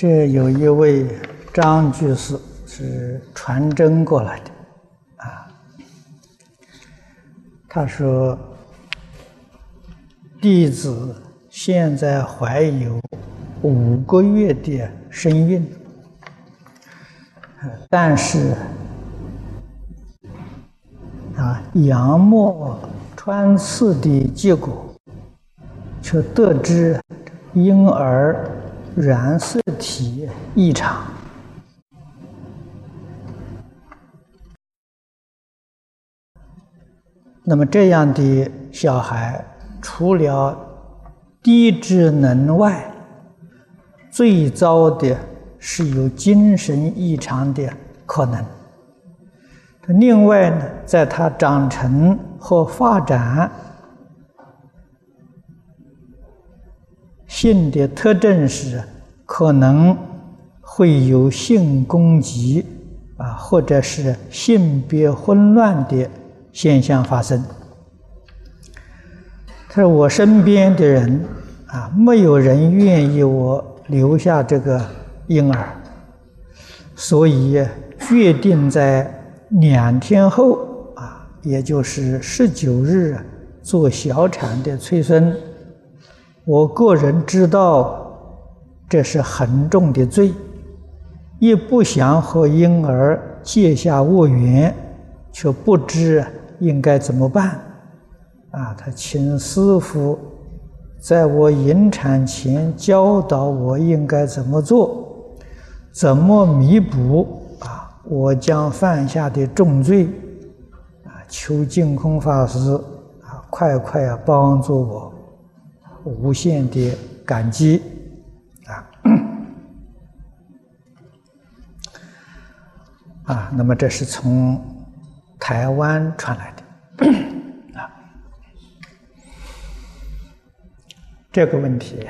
这有一位张居士是传真过来的，啊，他说弟子现在怀有五个月的身孕，但是啊，羊膜穿刺的结果，却得知婴儿。染色体异常，那么这样的小孩，除了低智能外，最糟的是有精神异常的可能。另外呢，在他长成和发展。性的特征是可能会有性攻击啊，或者是性别混乱的现象发生。他说：“我身边的人啊，没有人愿意我留下这个婴儿，所以决定在两天后啊，也就是十九日做小产的催生。”我个人知道这是很重的罪，也不想和婴儿结下恶缘，却不知应该怎么办。啊，他请师傅在我引产前教导我应该怎么做，怎么弥补啊我将犯下的重罪。啊，求净空法师啊，快快帮助我。无限的感激啊啊！那么这是从台湾传来的啊。这个问题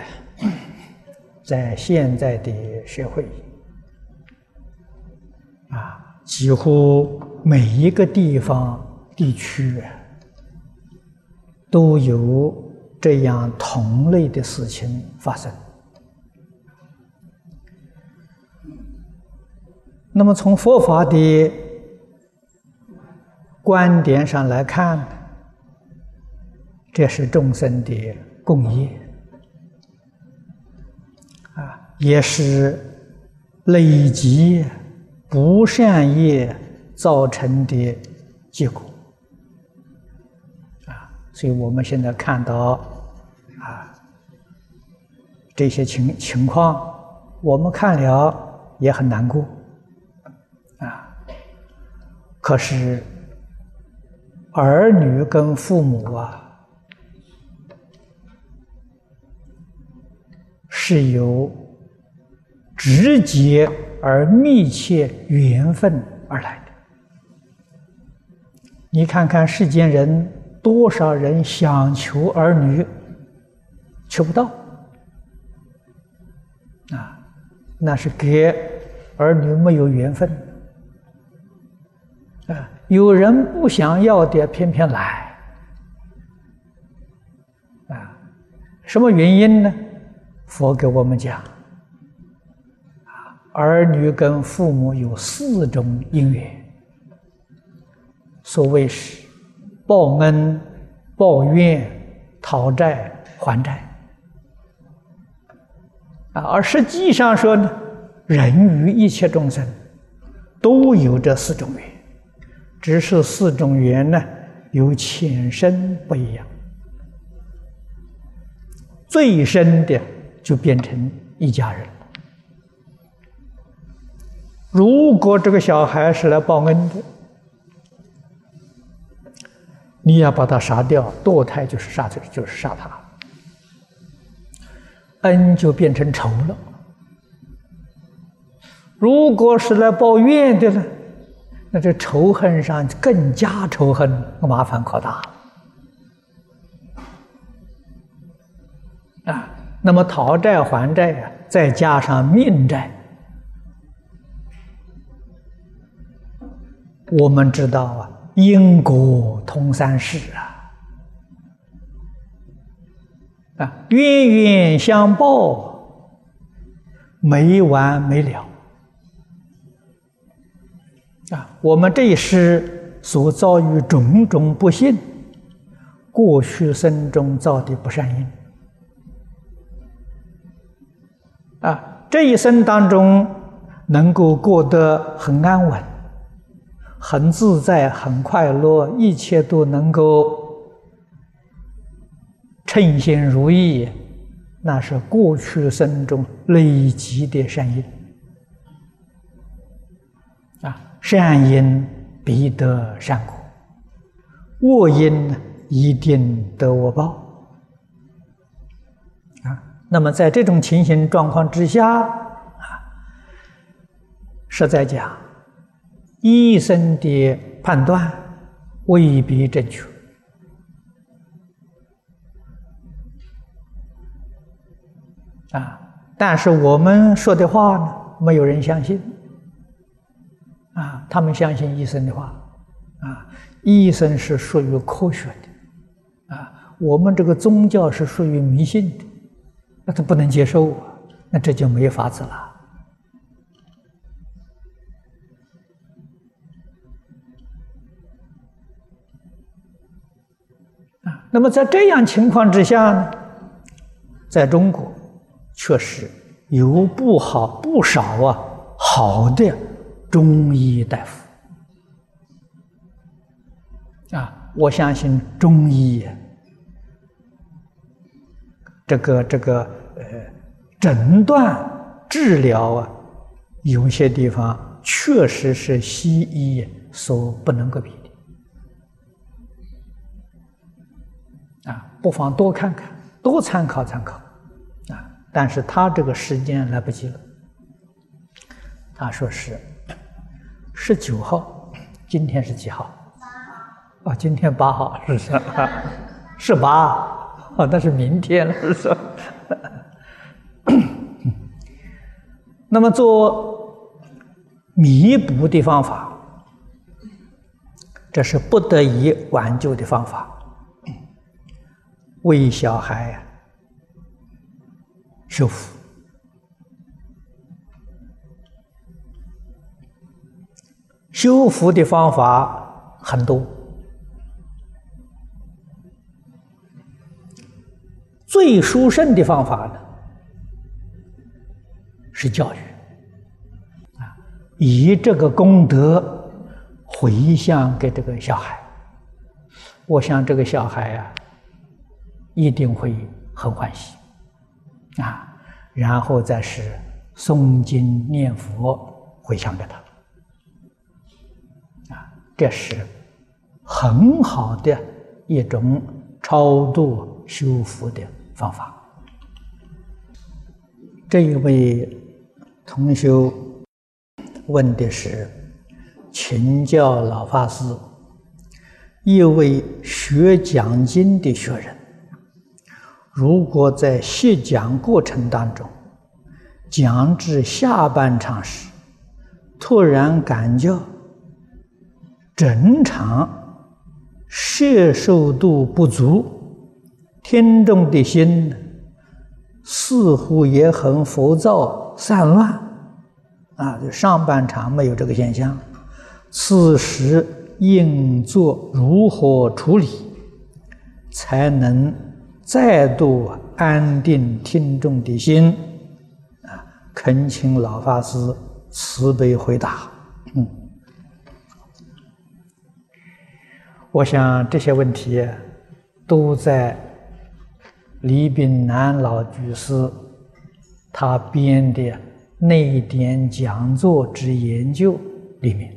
在现在的社会啊，几乎每一个地方地区都有。这样同类的事情发生，那么从佛法的观点上来看，这是众生的共业啊，也是累积不善业造成的结果啊。所以我们现在看到啊这些情情况，我们看了也很难过。可是儿女跟父母啊是由直接而密切缘分而来的。你看看世间人。多少人想求儿女，求不到啊？那是给儿女没有缘分！有人不想要的，偏偏来啊？什么原因呢？佛给我们讲啊，儿女跟父母有四种因缘，所谓是。报恩、报怨、讨债、还债啊！而实际上说呢，人与一切众生都有这四种缘，只是四种缘呢有浅深不一样。最深的就变成一家人。如果这个小孩是来报恩的。你要把他杀掉，堕胎就是杀，就是杀他，恩就变成仇了。如果是来报怨的呢，那这仇恨上更加仇恨，那麻烦可大了。啊，那么讨债还债呀，再加上命债，我们知道啊。因果通三世啊！啊，冤冤相报，没完没了。啊，我们这一世所遭遇种种不幸，过去生中造的不善因。啊，这一生当中能够过得很安稳、很自在、很快乐，一切都能够称心如意，那是过去生中累积的善因。善因必得善果，恶因一定得恶报。啊，那么在这种情形状况之下，啊，实在讲，医生的判断未必正确。啊，但是我们说的话呢，没有人相信。他们相信医生的话，啊，医生是属于科学的，啊，我们这个宗教是属于迷信的，那他不能接受啊，那这就没法子了。啊，那么在这样情况之下呢，在中国确实有不好不少啊好的。中医大夫啊，我相信中医这个这个呃诊断治疗啊，有些地方确实是西医所不能够比的啊，不妨多看看，多参考参考啊。但是他这个时间来不及了，他说是。十九号，今天是几号？八号啊，今天八号，是不是？是八，啊，那是明天了，是不是？那么做弥补的方法，这是不得已挽救的方法，为小孩修复。修复的方法很多，最殊胜的方法呢是教育。啊，以这个功德回向给这个小孩，我想这个小孩呀一定会很欢喜。啊，然后再是诵经念佛回向给他。这是很好的一种超度修复的方法。这一位同学问的是：请教老法师，一位学讲经的学人，如果在细讲过程当中讲至下半场时，突然感觉。整场摄受度不足，听众的心似乎也很浮躁散乱，啊，就上半场没有这个现象。此时应作如何处理，才能再度安定听众的心？啊，恳请老法师慈悲回答。我想这些问题都在李炳南老居士他编的《内典讲座之研究》里面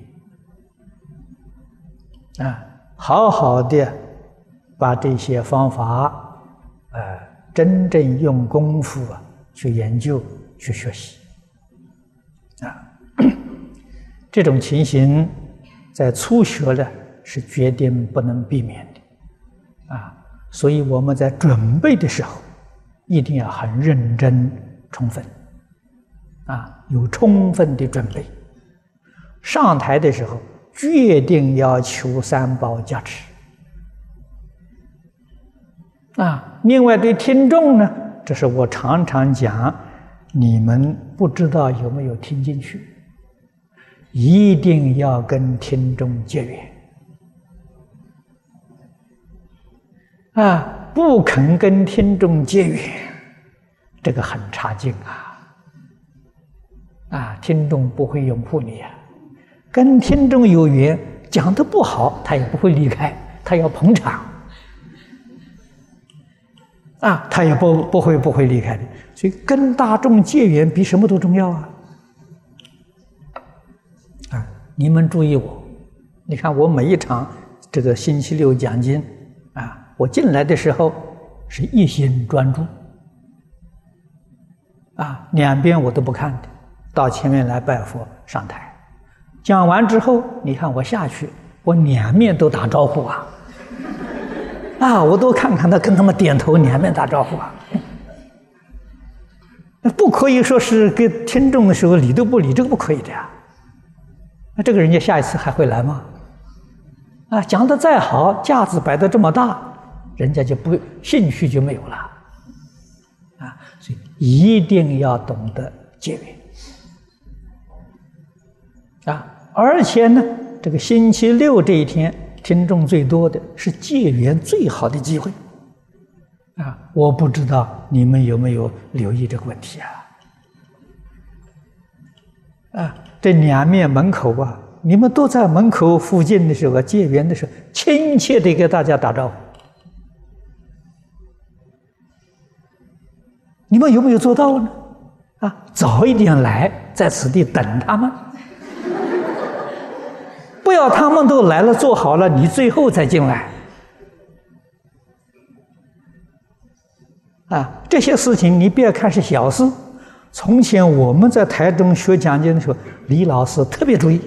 啊，好好的把这些方法呃真正用功夫啊去研究去学习啊，这种情形在初学的。是决定不能避免的，啊，所以我们在准备的时候，一定要很认真、充分，啊，有充分的准备。上台的时候，决定要求三宝加持，啊，另外对听众呢，这是我常常讲，你们不知道有没有听进去？一定要跟听众结缘啊！不肯跟听众结缘，这个很差劲啊！啊，听众不会拥护你啊。跟听众有缘，讲的不好，他也不会离开，他要捧场。啊，他也不不会不会离开的，所以跟大众结缘比什么都重要啊！啊，你们注意我，你看我每一场这个星期六讲经，我进来的时候是一心专注，啊，两边我都不看的，到前面来拜佛上台，讲完之后，你看我下去，我两面都打招呼啊。啊，我都看看他，跟他们点头，两面打招呼啊。那不可以说是给听众的时候理都不理，这个不可以的呀。那这个人家下一次还会来吗？啊，讲的再好，架子摆的这么大，人家就不兴趣就没有了。啊，所以一定要懂得节约。啊，而且呢，这个星期六这一天。听众最多的是戒缘最好的机会，啊！我不知道你们有没有留意这个问题啊？啊，这两面门口啊，你们都在门口附近的时候戒缘的时候，亲切的给大家打招呼，你们有没有做到呢？啊，早一点来，在此地等他们。不要他们都来了，做好了，你最后再进来。啊，这些事情你别看是小事。从前我们在台中学讲经的时候，李老师特别注意。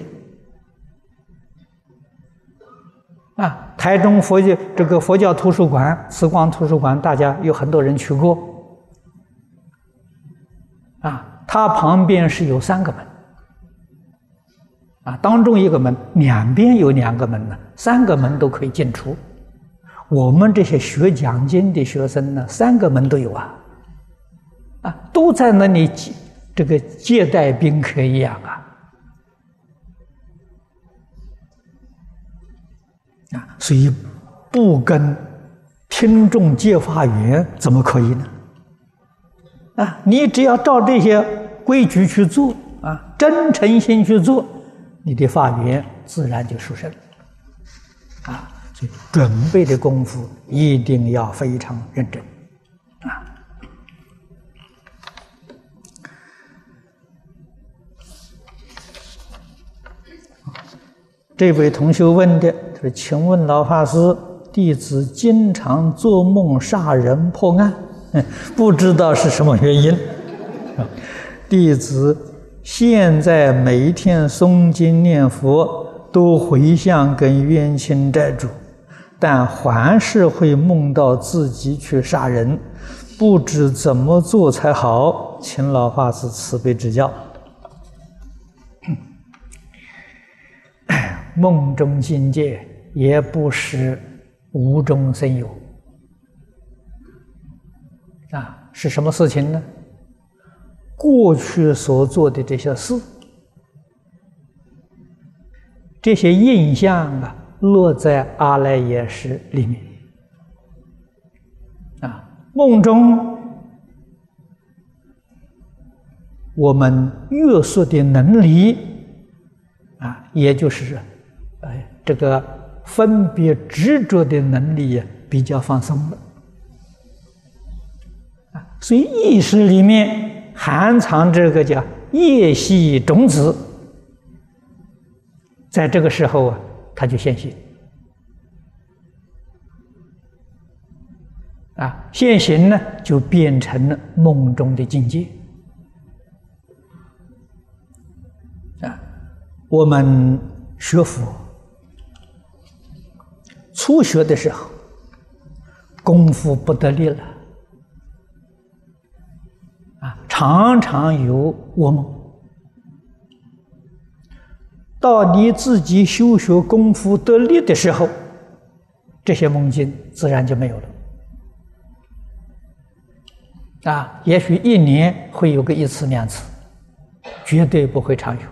啊，台中佛教这个佛教图书馆、慈光图书馆，大家有很多人去过。它旁边是有三个门。啊，当中一个门，两边有两个门呢，三个门都可以进出。我们这些学讲经的学生呢，三个门都有啊，啊，都在那里接这个接待宾客一样啊。啊，所以不跟听众借法缘，怎么可以呢？啊，你只要照这些规矩去做啊，真诚心去做。你的法缘自然就殊胜，啊，所以准备的功夫一定要非常认真，啊。这位同学问的，他说：“请问老法师，弟子经常做梦杀人破案，不知道是什么原因。”弟子。现在每一天诵经念佛都回向跟冤亲债主，但还是会梦到自己去杀人，不知怎么做才好，请老法师慈悲指教。梦中境界也不是无中生有，是什么事情呢？过去所做的这些事，这些印象啊，落在阿赖耶识里面。啊，梦中我们约束的能力啊，也就是哎，这个分别执着的能力比较放松了。所以意识里面。含藏这个叫业系种子，在这个时候啊，它就现行啊，现行呢就变成了梦中的境界啊。我们学佛初学的时候，功夫不得力了。常常有我梦，到你自己修学功夫得力的时候，这些梦境自然就没有了。啊，也许一年会有个一次两次，绝对不会长久。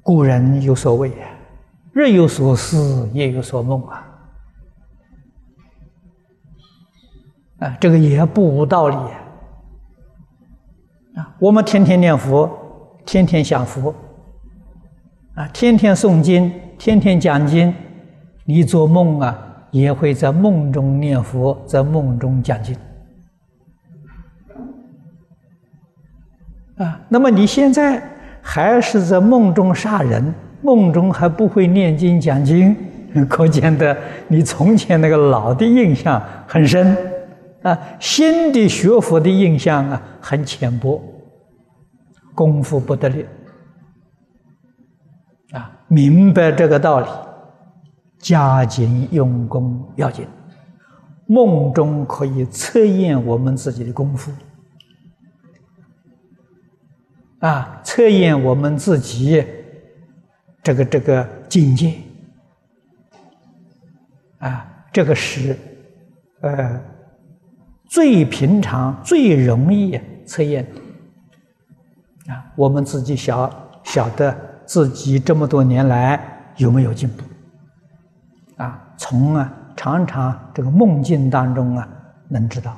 古人有所谓啊，日有所思，夜有所梦啊，啊，这个也不无道理啊。我们天天念佛，天天享福，啊，天天诵经，天天讲经，你做梦啊，也会在梦中念佛，在梦中讲经。啊，那么你现在？还是在梦中杀人，梦中还不会念经讲经，可见的你从前那个老的印象很深啊，新的学佛的印象啊很浅薄，功夫不得力啊，明白这个道理，加紧用功要紧，梦中可以测验我们自己的功夫。啊，测验我们自己这个这个境界啊，这个是呃最平常、最容易测验的啊。我们自己晓晓得自己这么多年来有没有进步啊？从啊常常这个梦境当中啊能知道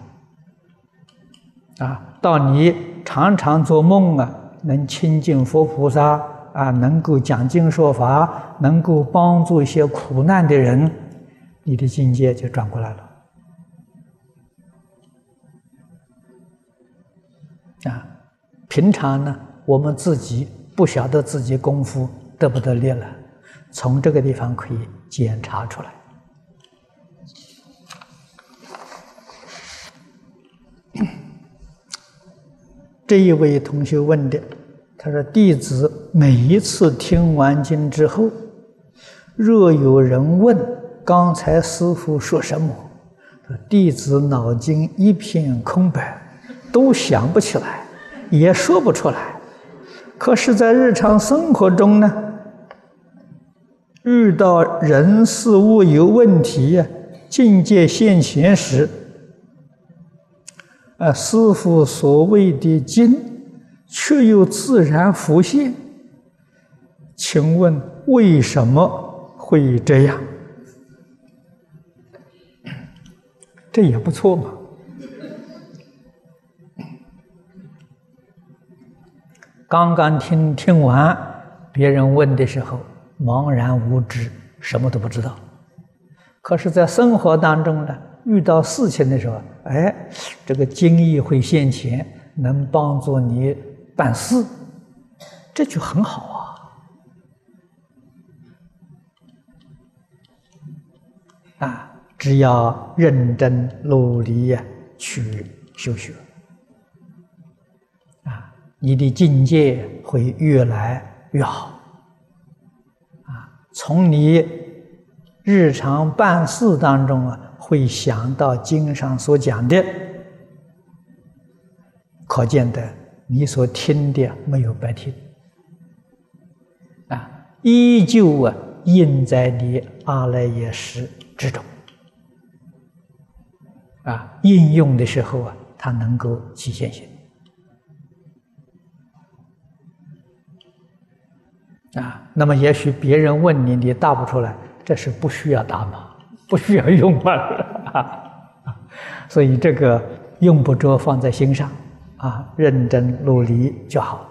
啊，到你常常做梦啊。能亲近佛菩萨啊，能够讲经说法，能够帮助一些苦难的人，你的境界就转过来了。平常呢，我们自己不晓得自己功夫得不得力了，从这个地方可以检查出来。这一位同学问的，他说：“弟子每一次听完经之后，若有人问刚才师傅说什么，弟子脑筋一片空白，都想不起来，也说不出来。可是，在日常生活中呢，遇到人事物有问题呀、境界现前时。”啊，师傅所谓的经，却又自然浮现。请问为什么会这样？这也不错嘛。刚刚听听完别人问的时候，茫然无知，什么都不知道。可是，在生活当中呢？遇到事情的时候，哎，这个经义会现前，能帮助你办事，这就很好啊！啊，只要认真努力呀，去修学，你的境界会越来越好。啊，从你日常办事当中啊。会想到经上所讲的，可见的你所听的没有白听，啊，依旧啊印在你阿赖耶识之中，啊，应用的时候啊，它能够体现性，啊，那么也许别人问你，你答不出来，这是不需要答嘛。不需要用啊，所以这个用不着放在心上啊，认真努力就好。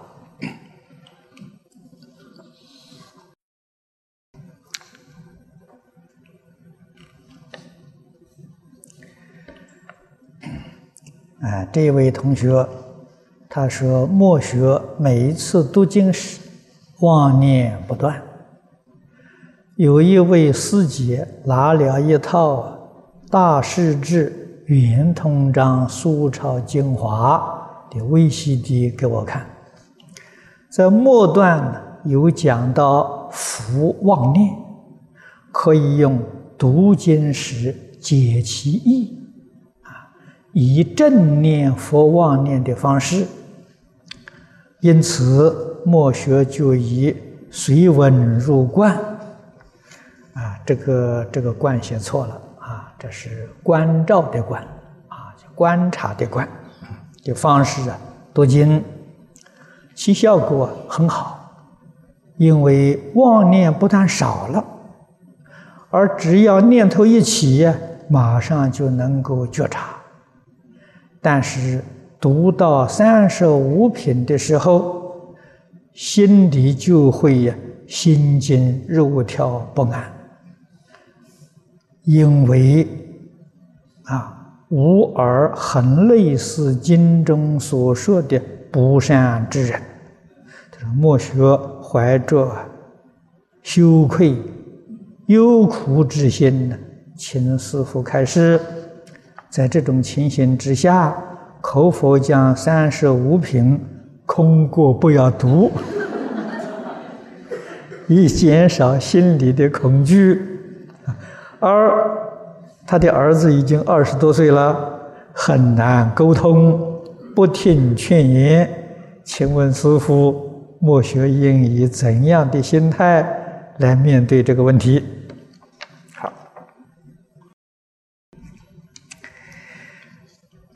啊，这位同学他说：“默学每一次读经时，妄念不断。”有一位师姐拿了一套《大势至圆通章书抄精华》的 VCD 给我看，在末段呢有讲到福妄念，可以用读经时解其意，啊，以正念佛妄念的方式，因此默学就以随文入观。啊，这个这个观写错了啊，这是观照的观，啊，观察的观的方式啊，读经，其效果很好，因为妄念不但少了，而只要念头一起，马上就能够觉察。但是读到三十五品的时候，心里就会心惊肉跳不安。因为啊，无而很类似经中所说的不善之人，他说莫学怀着羞愧、忧苦之心呢，请师父开示。在这种情形之下，可否将三十五品空过不要读，以减少心里的恐惧？而他的儿子已经二十多岁了，很难沟通，不听劝言。请问师傅，莫学应以怎样的心态来面对这个问题？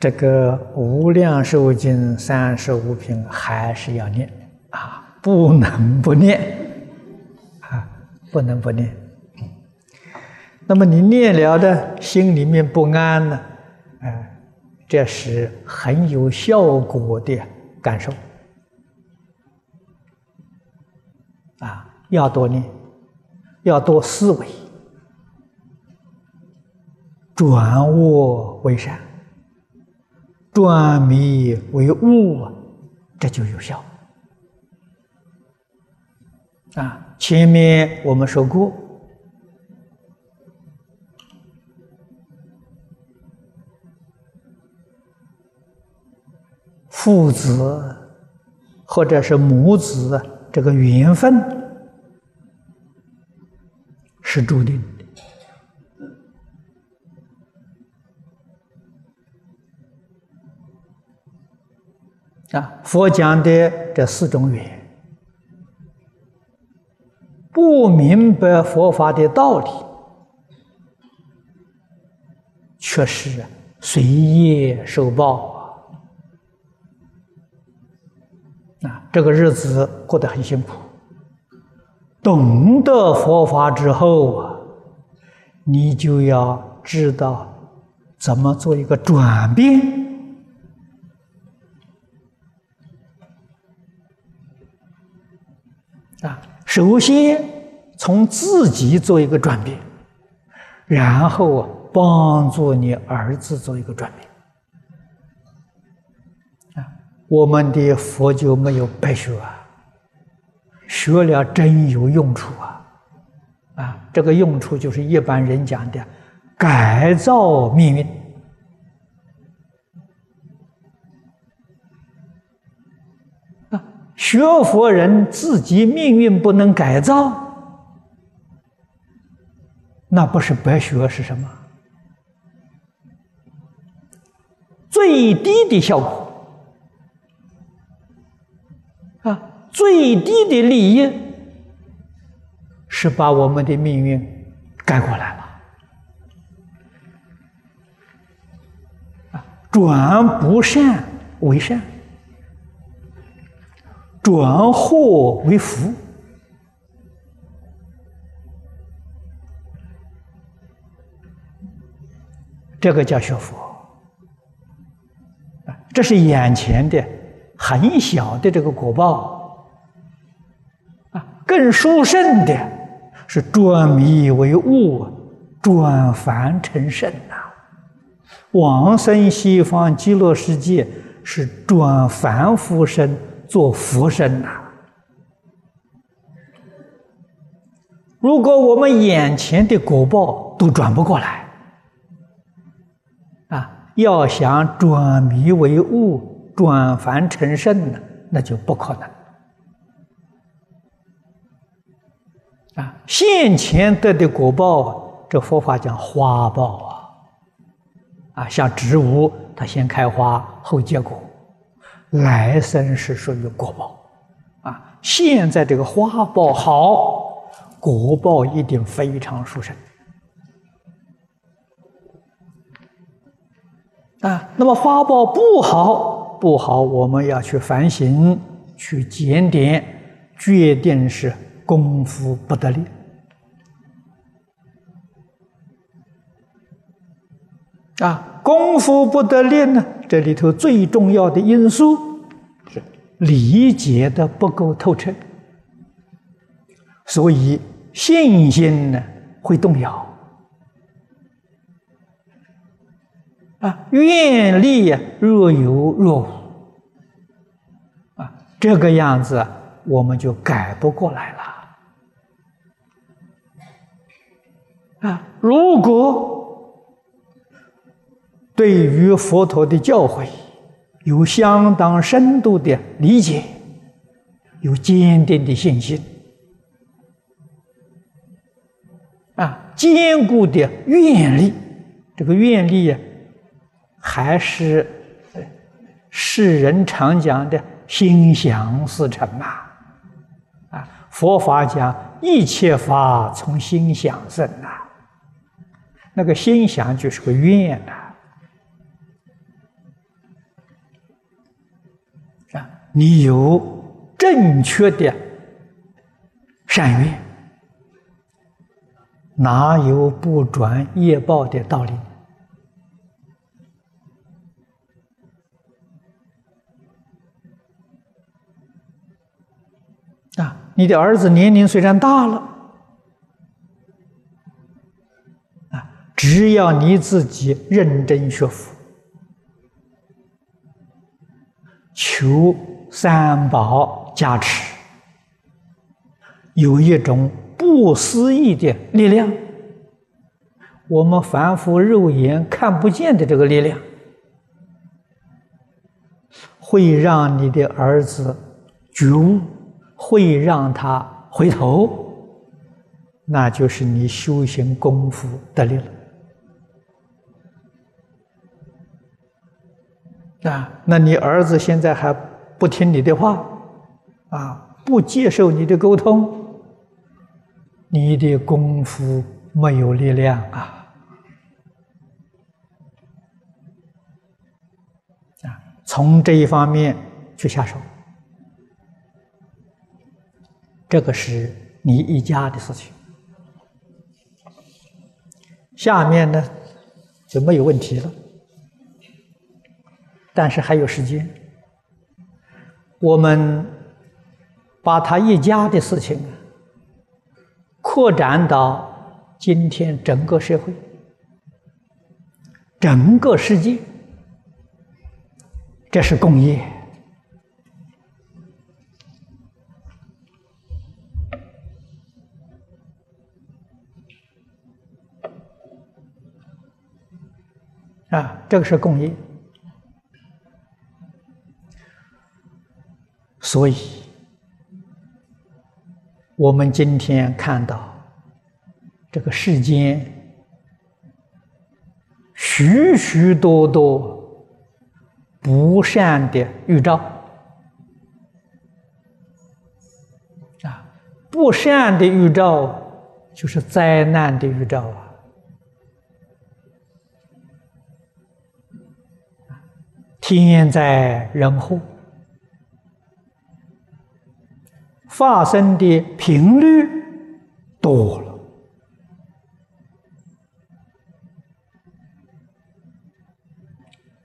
这个《无量寿经》三十五品还是要念啊，不能不念啊，不能不念。那么你念了的，心里面不安呢？哎，这是很有效果的感受。啊，要多念，要多思维，转恶为善，转迷为悟，这就有效。啊，前面我们说过。父子或者是母子，这个缘分是注定啊！佛讲的这四种缘，不明白佛法的道理，却是随业受报。啊，这个日子过得很辛苦。懂得佛法之后啊，你就要知道怎么做一个转变。首先从自己做一个转变，然后啊，帮助你儿子做一个转变。啊我们的佛就没有白学啊，学了真有用处啊！啊，这个用处就是一般人讲的改造命运学佛人自己命运不能改造，那不是白学是什么？最低的效果啊。最低的利益是把我们的命运改过来了啊！转不善为善，转祸为福，这个叫学佛！这是眼前的很小的这个果报。更殊胜的是转迷为悟，转凡成圣呐！往生西方极乐世界是转凡夫身做佛身呐！如果我们眼前的果报都转不过来，啊，要想转迷为悟、转凡成圣呢，那就不可能。啊，现前得的果报，这佛法讲花报啊，啊，像植物，它先开花后结果，来生是属于果报，啊，现在这个花报好，果报一定非常殊胜，啊，那么花报不好不好，我们要去反省，去检点，决定是功夫不得力。啊，功夫不得力呢，这里头最重要的因素是理解的不够透彻，所以信心呢会动摇。啊，愿力若有若无，啊，这个样子我们就改不过来了。啊，如果对于佛陀的教诲有相当深度的理解，有坚定的信心，啊，坚固的愿力，这个愿力呀。还是世人常讲的心想事成嘛？啊，佛法讲一切法从心想生呐。那个心想就是个愿呐。你有正确的善愿，哪有不转业报的道理？啊，你的儿子年龄虽然大了，啊，只要你自己认真学佛，求三宝加持，有一种不思议的力量，我们凡夫肉眼看不见的这个力量，会让你的儿子觉悟。会让他回头，那就是你修行功夫得力了啊！那你儿子现在还不听你的话，啊，不接受你的沟通，你的功夫没有力量啊！啊，从这一方面去下手。这个是你一家的事情，下面呢就没有问题了。但是还有时间，我们把他一家的事情扩展到今天整个社会、整个世界，这是共业。啊，这个是共业，所以我们今天看到这个世间许许多多不善的预兆啊，不善的预兆就是灾难的预兆啊。天灾人祸发生的频率多了，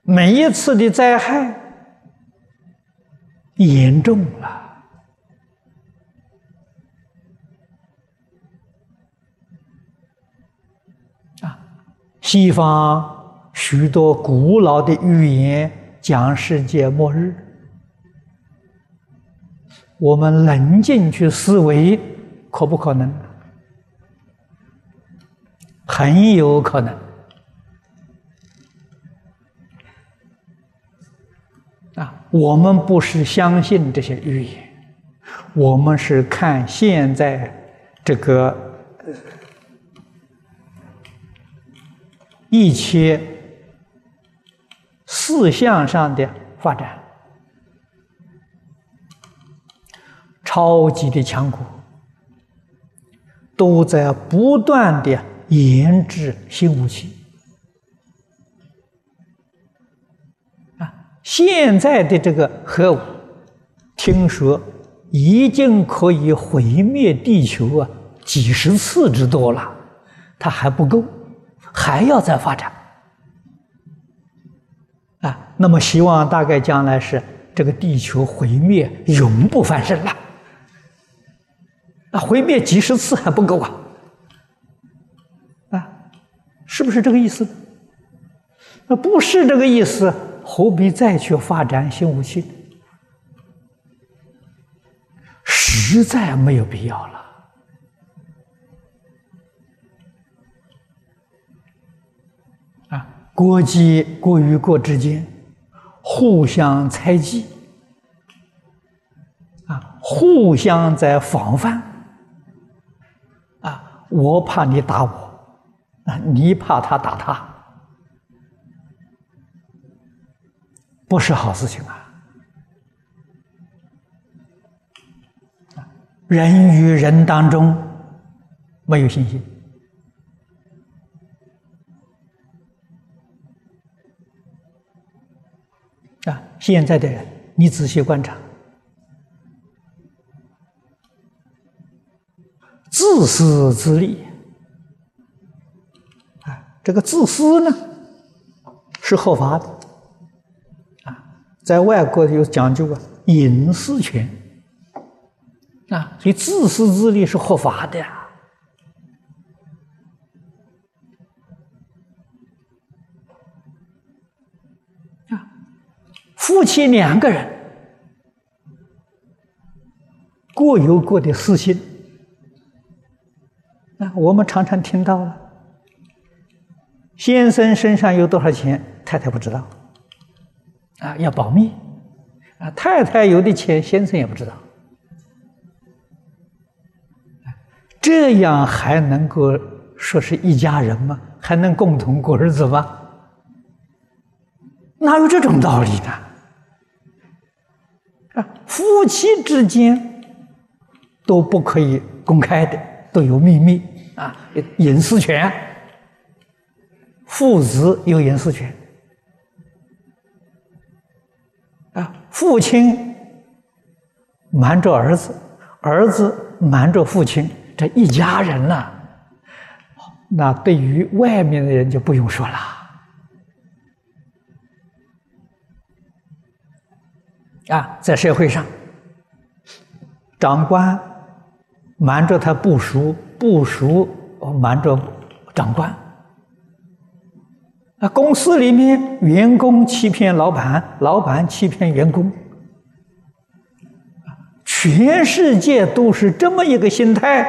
每一次的灾害严重了啊！西方许多古老的预言。讲世界末日，我们冷静去思维，可不可能？很有可能。啊，我们不是相信这些预言，我们是看现在这个一切。四项上的发展，超级的强国都在不断的研制新武器啊现在的这个核武，听说已经可以毁灭地球啊几十次之多了，它还不够，还要再发展。啊，那么希望大概将来是这个地球毁灭，永不翻身了。啊，毁灭几十次还不够啊！啊，是不是这个意思？那不是这个意思，何必再去发展新武器？实在没有必要了。啊，国际国与国之间互相猜忌，啊，互相在防范。我怕你打我，啊，你怕他打他。不是好事情啊！人与人当中没有信心啊！现在的人，你仔细观察，自私自利啊！这个自私呢，是合法的。啊在外国有讲究啊，隐私权啊，所以自私自利是合法的呀。啊，夫妻两个人各有各的私心我们常常听到了，先生身上有多少钱，太太不知道。啊，要保密，啊，太太有的钱，先生也不知道，这样还能够说是一家人吗？还能共同过日子吗？哪有这种道理呢？啊，夫妻之间都不可以公开的，都有秘密啊，隐私权，父子有隐私权啊。父亲瞒着儿子，儿子瞒着父亲，这一家人呐，那对于外面的人就不用说了。啊，在社会上，长官瞒着他部属，部属瞒着长官。那公司里面，员工欺骗老板，老板欺骗员工，全世界都是这么一个心态，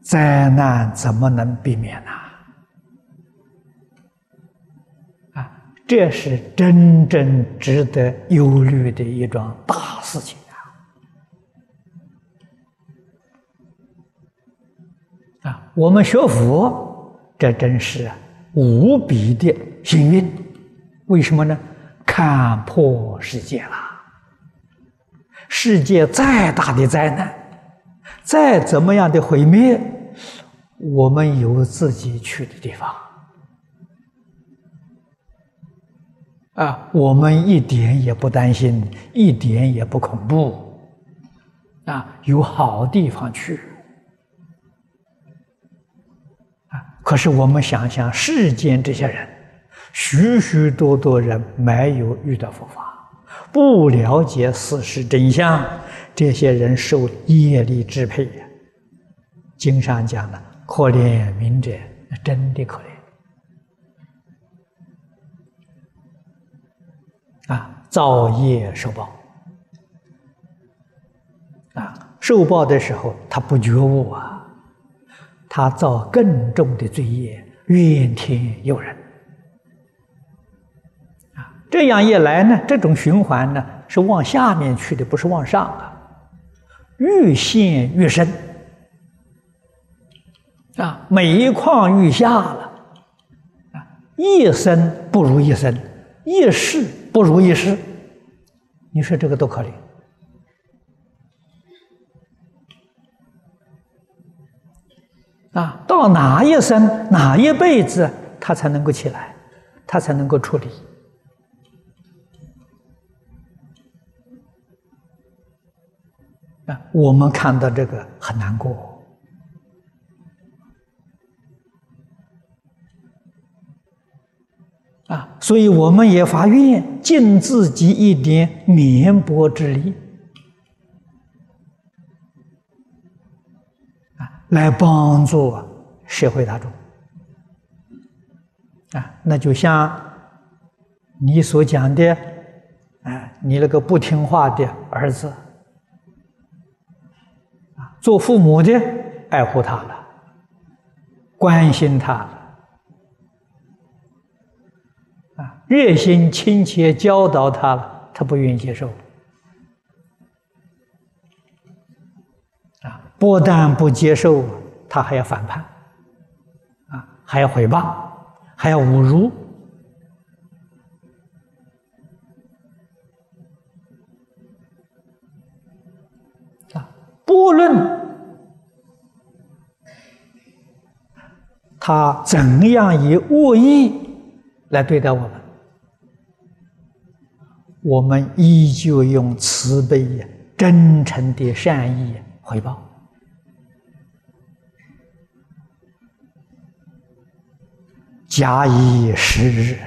灾难怎么能避免呢？啊，这是真正值得忧虑的一桩大事情。啊，我们学佛，这真是无比的幸运。为什么呢？看破世界了。世界再大的灾难，再怎么样的毁灭，我们有自己去的地方。啊，我们一点也不担心，一点也不恐怖。啊，有好地方去。可是我们想想，世间这些人，许许多多人没有遇到佛法，不了解事实真相，这些人受业力支配呀。经上讲的，可怜悯者，真的可怜啊！造业受报啊，受报的时候他不觉悟啊。他造更重的罪业，怨天尤人啊！这样一来呢，这种循环呢是往下面去的，不是往上啊，越陷越深啊，每一况愈下了啊，一生不如一生，一世不如一世，你说这个多可怜！啊，到哪一生哪一辈子，他才能够起来？他才能够处理。啊，我们看到这个很难过。啊，所以我们也发愿尽自己一点绵薄之力，来帮助社会大众。啊，那就像你所讲的，啊，你那个不听话的儿子，啊，做父母的爱护他了，关心他了。啊热心亲切教导他了，他不愿意接受。不但不接受，他还要反叛，啊，还要毁谤，还要侮辱。啊，不论他怎样以恶意来对待我们。我们依旧用慈悲、真诚的善意回报，假以时日，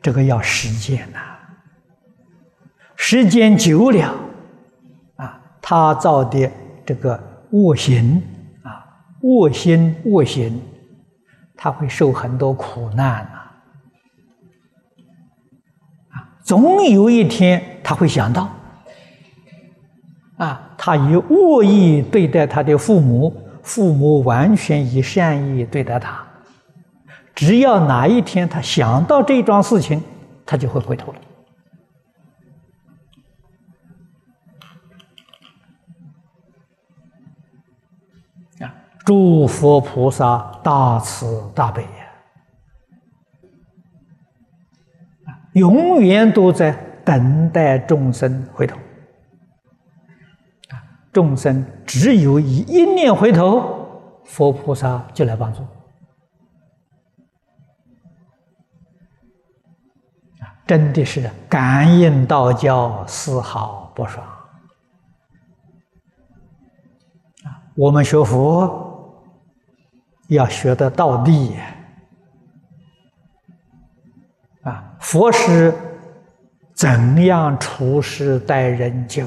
这个要实践呐。时间久了，啊，他造的这个恶行啊，恶心恶行，他会受很多苦难呐。总有一天他会想到，啊，他以恶意对待他的父母，父母完全以善意对待他。只要哪一天他想到这桩事情，他就会回头了。啊，诸佛菩萨大慈大悲呀。永远都在等待众生回头，啊！众生只有一一念回头，佛菩萨就来帮助，真的是感应道教丝毫不爽，啊！我们学佛要学的到底。啊，佛是怎样处事待人就？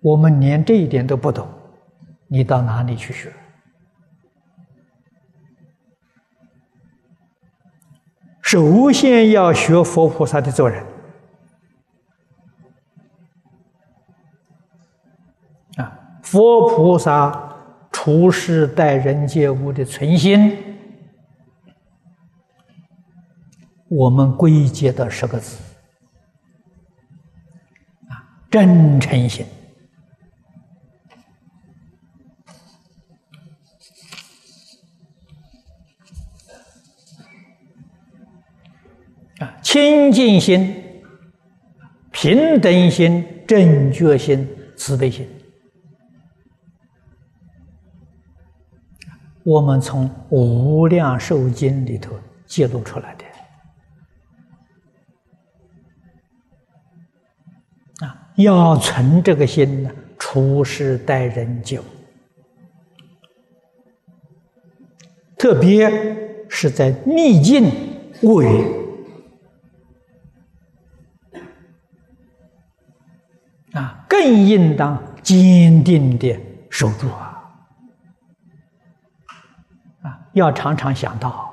我们连这一点都不懂，你到哪里去学？首先要学佛菩萨的做人。啊，佛菩萨。处世待人接物的存心，我们归结到十个字啊，真诚心清净心、平等心、正觉心、慈悲心。我们从《无量寿经》里头记录出来的啊，要存这个心呢，处世待人就，特别是在逆境恶缘更应当坚定的守住啊。啊要常常想到，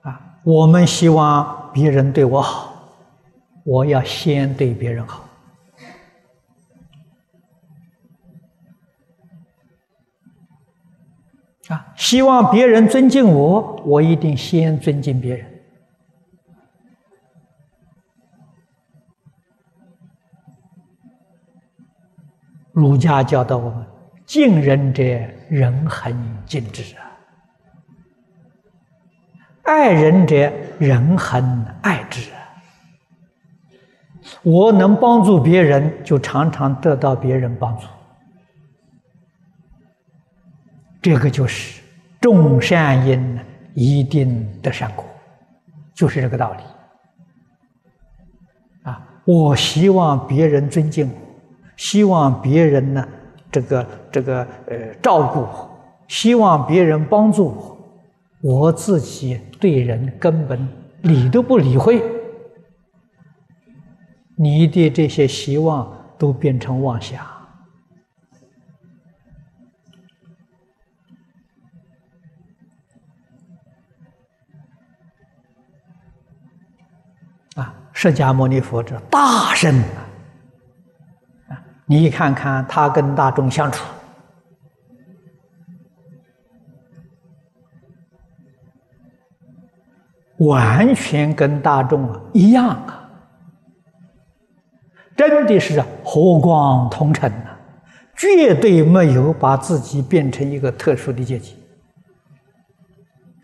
啊，我们希望别人对我好，我要先对别人好，啊，希望别人尊敬我，我一定先尊敬别人。儒家教导我们。敬人者，人恒敬之啊；爱人者，人恒爱之。我能帮助别人，就常常得到别人帮助。这个就是种善因一定得善果，就是这个道理。啊，我希望别人尊敬我，希望别人呢，这个这个呃照顾我，希望别人帮助我，我自己对人根本理都不理会，你的这些希望都变成妄想。啊释迦牟尼佛这大圣啊，你看看他跟大众相处，完全跟大众啊一样啊，真的是和光同尘呐，绝对没有把自己变成一个特殊的阶级。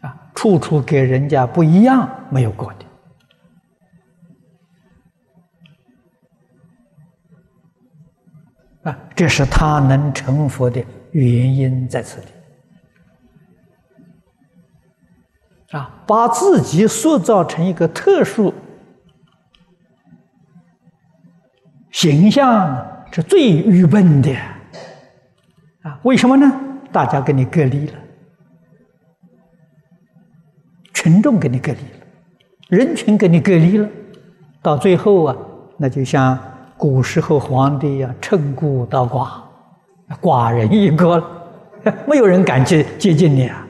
啊，处处给人家不一样，没有过的。啊，这是他能成佛的原因在此里。啊，把自己塑造成一个特殊形象是最愚笨的。啊，为什么呢？大家跟你隔离了，群众跟你隔离了，人群跟你隔离了，到最后啊，那就像。古时候皇帝呀，称孤道寡，寡人一个，没有人敢接 接近你啊！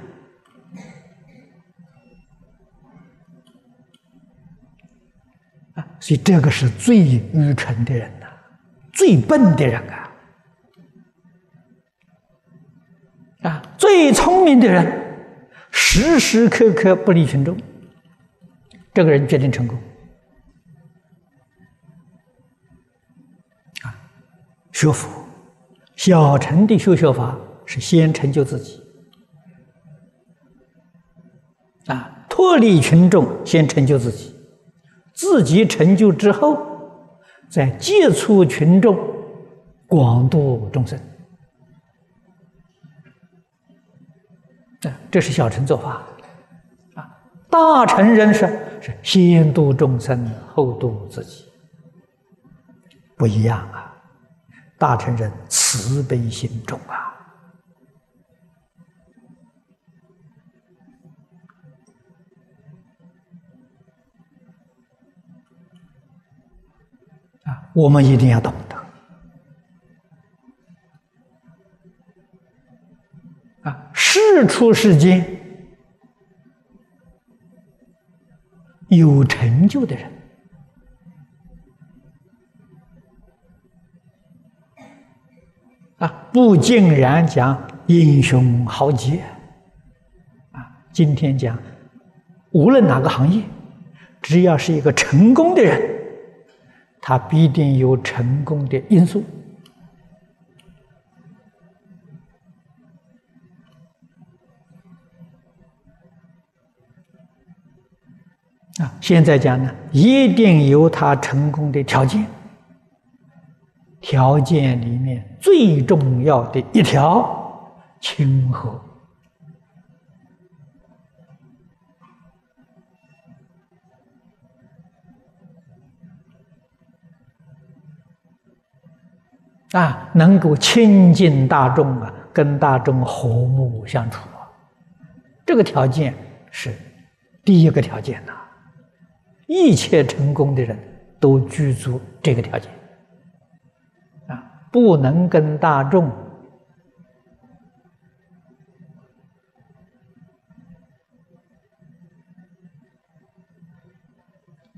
啊，所以这个是最愚蠢的人呐，最笨的人啊！啊，最聪明的人，时时刻刻不离群众，这个人决定成功。学佛，小乘的修学法是先成就自己，啊，脱离群众，先成就自己，自己成就之后，再接触群众，广度众生，这是小乘做法，啊，大乘人士是先度众生，后度自己，不一样啊。大乘人慈悲心重啊！啊，我们一定要懂得啊！事出世间有成就的人。不竟然讲英雄豪杰，啊，今天讲，无论哪个行业，只要是一个成功的人，他必定有成功的因素。啊，现在讲呢，一定有他成功的条件。条件里面最重要的一条，亲和啊，能够亲近大众啊，跟大众和睦相处啊，这个条件是第一个条件呐。一切成功的人都具足这个条件。不能跟大众。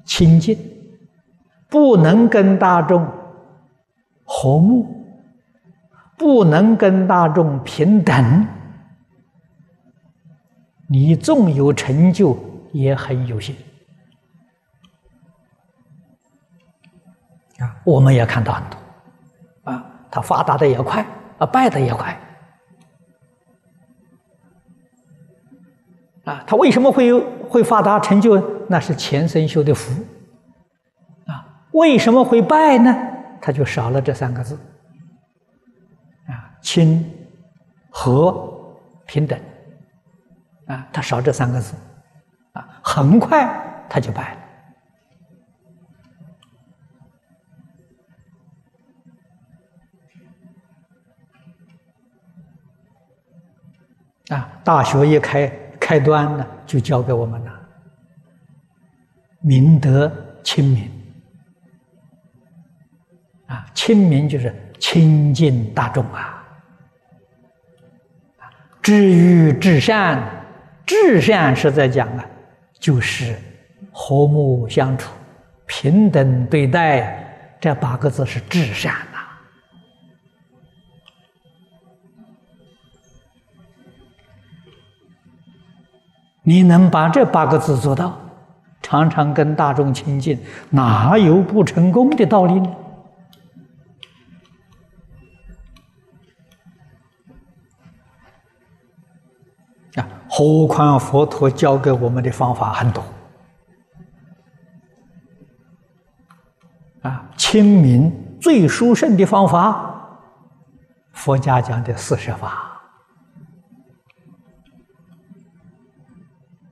亲近，不能跟大众和睦，不能跟大众平等，你纵有成就也很有限。啊！我们也看到很多。他发达的也快，啊，败的也快，啊，他为什么会有会发达成就？那是前生修的福，啊，为什么会败呢？他就少了这三个字，啊，亲、和、平等，啊，他少这三个字，啊，很快他就败了。啊，大学一开开端呢，就教给我们了，明德亲民，啊，亲民就是亲近大众啊。至于至善，至善是在讲啊，就是和睦相处、平等对待，这八个字是至善。你能把这八个字做到，常常跟大众亲近，哪有不成功的道理呢？啊何况佛陀教给我们的方法很多。啊，亲民最殊胜的方法，佛家讲的四十法，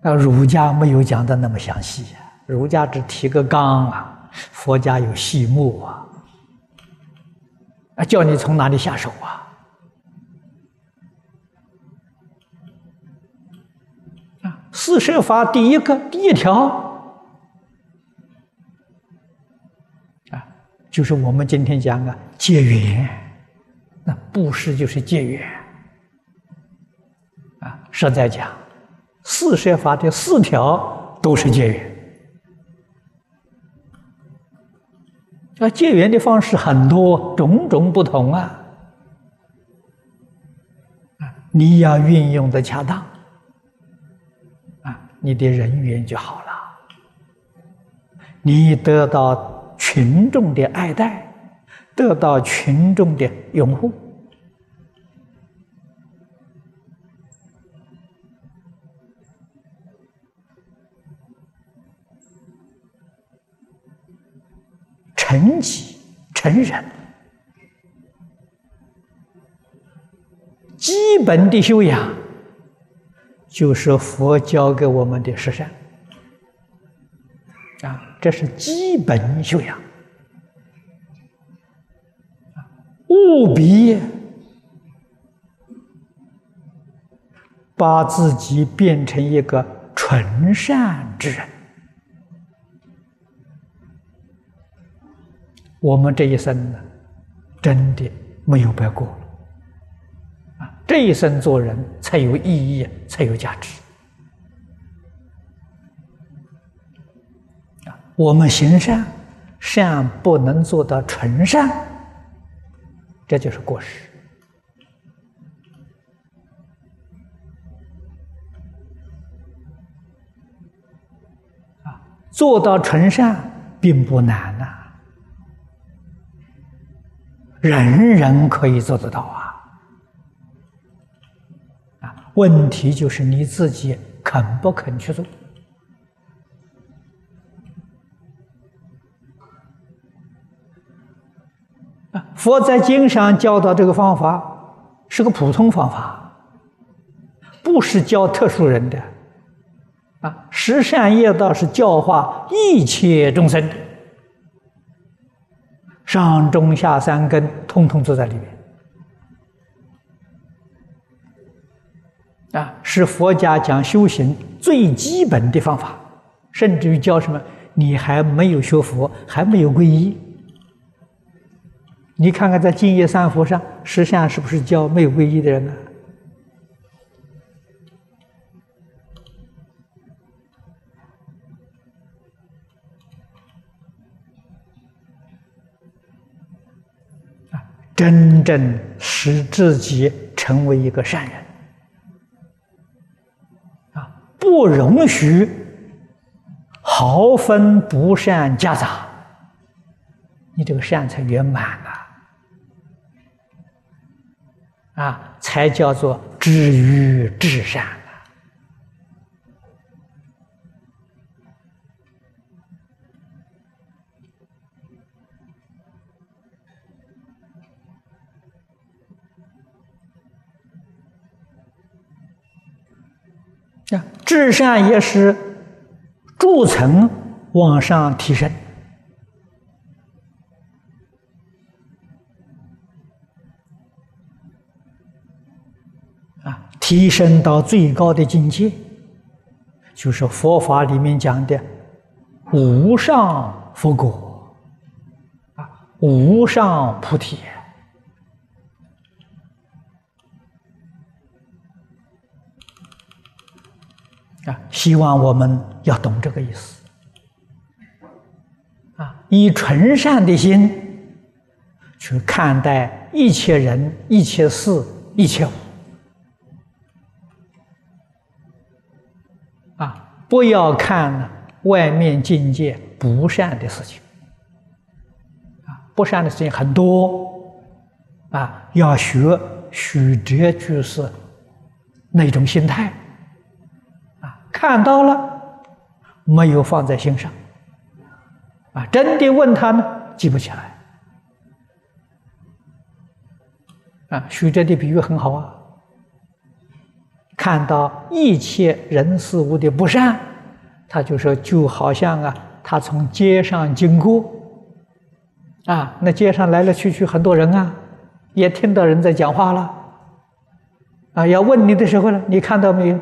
那儒家没有讲的那么详细，儒家只提个纲啊，佛家有细目啊，啊，叫你从哪里下手啊？四摄法第一个第一条啊，就是我们今天讲的结缘，那布施就是结缘啊。实在讲，四摄法的四条都是结缘啊。结缘的方式很多，种种不同啊啊，你要运用的恰当。啊你的人缘就好了，你得到群众的爱戴，得到群众的拥护，成己成人，基本的修养。就是佛教给我们的十善啊，这是基本修养务必把自己变成一个纯善之人。我们这一生呢，真的没有白过。这一生做人才有意义，才有价值。啊，我们行善，善不能做到纯善，这就是过失。啊，做到纯善并不难人人可以做得到啊。啊问题就是你自己肯不肯去做啊？佛在经上教导这个方法是个普通方法，不是教特殊人的啊。十善业道是教化一切众生，上中下三根通通都在里面。啊，是佛家讲修行最基本的方法，甚至于教什么？你还没有学佛，还没有皈依。你看看在净业三佛上，实相是不是教没有皈依的人呢？真正使自己成为一个善人。啊不容许毫分不善夹杂，你这个善才圆满啊！啊，才叫做知于至善啊，至善也是逐层往上提升。啊，提升到最高的境界，就是佛法里面讲的无上佛果，啊，无上菩提。啊，希望我们要懂这个意思。啊，以纯善的心去看待一切人、一切事、一切物。啊，不要看外面境界不善的事情，啊，不善的事情很多，啊，要学许哲居士那种心态，看到了没有放在心上，啊，真的问他呢，记不起来，啊，许哲的比喻很好啊。看到一切人事物的不善，他就说就好像啊，他从街上经过，啊，那街上来来去去很多人啊，也听到人在讲话了，啊，要问你的时候呢，你看到没有？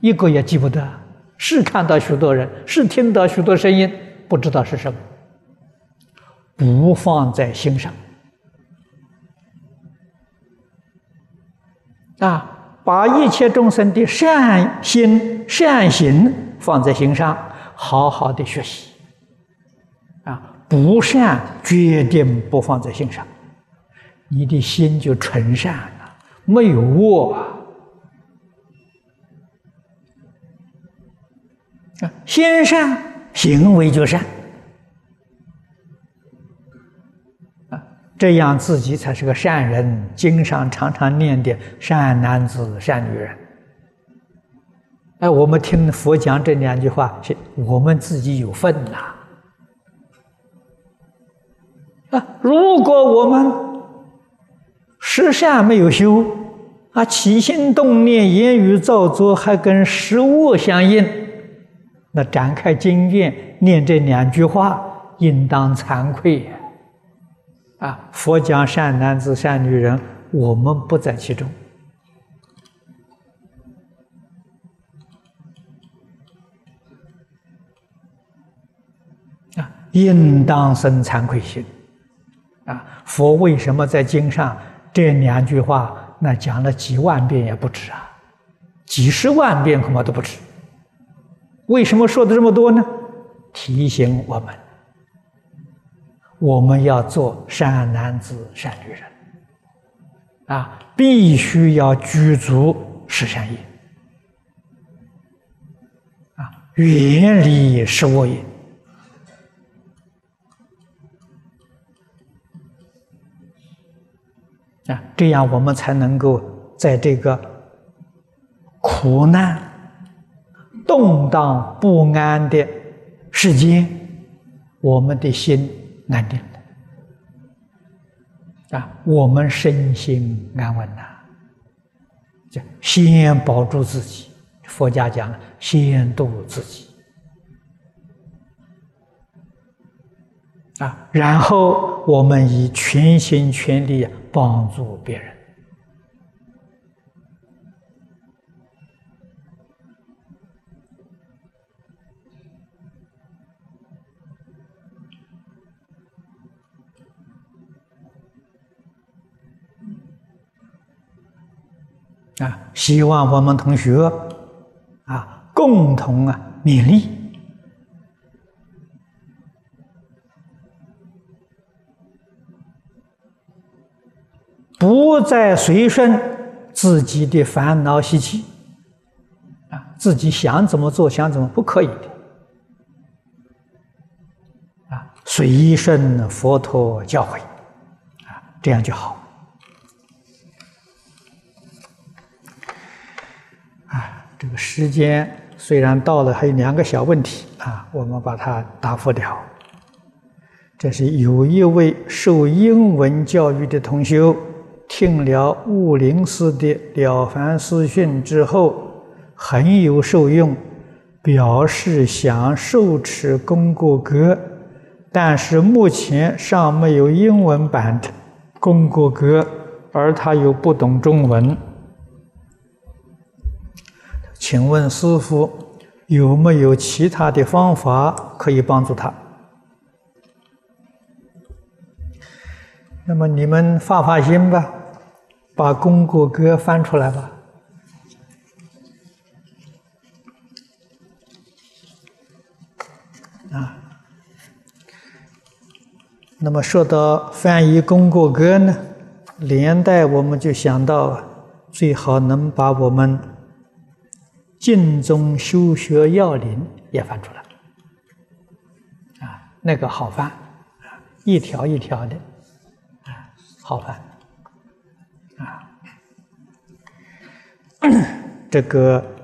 一个也记不得，是看到许多人，是听到许多声音，不知道是什么，不放在心上，啊。把一切众生的善心、善行放在心上，好好的学习。啊，不善决定不放在心上，你的心就纯善了，没有恶啊。啊，心善，行为就善。这样自己才是个善人，经上常常念的善男子、善女人。哎，我们听佛讲这两句话，我们自己有份呐。啊，如果我们十善没有修，啊，起心动念、言语造作还跟食物相应，那展开经验念这两句话，应当惭愧。啊！佛讲善男子、善女人，我们不在其中。啊，应当生惭愧心。啊，佛为什么在经上这两句话，那讲了几万遍也不止啊，几十万遍恐怕都不止。为什么说的这么多呢？提醒我们。我们要做善男子、善女人，啊，必须要具足十善业，啊，远离十恶业，啊，这样我们才能够在这个苦难、动荡不安的世间，我们的心。安定了啊，我们身心安稳呐，就先保住自己。佛家讲，先度自己啊，然后我们以全心全力帮助别人。啊，希望我们同学啊，共同啊勉励，不再随顺自己的烦恼习气啊，自己想怎么做，想怎么不可以的啊，随顺佛陀教诲啊，这样就好。这个时间虽然到了，还有两个小问题啊，我们把它答复掉。这是有一位受英文教育的同修，听了悟灵寺的《了凡四训》之后，很有受用，表示想受持功过格，但是目前尚没有英文版的功过格，而他又不懂中文，请问师傅有没有其他的方法可以帮助他？那么你们发发心吧，把功过格翻出来吧。啊，那么说到翻译功过格呢，连带我们就想到，最好能把我们净宗修学要领也翻出来，啊，那个好翻，一条一条的，啊，好翻，啊，这个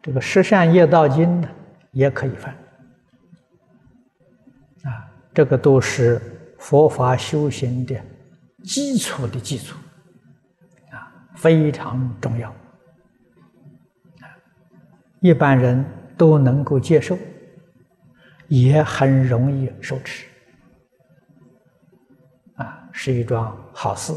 这个十善业道经呢。也可以翻，啊，这个都是佛法修行的基础的基础，啊，非常重要，一般人都能够接受，也很容易受持，啊，是一桩好事。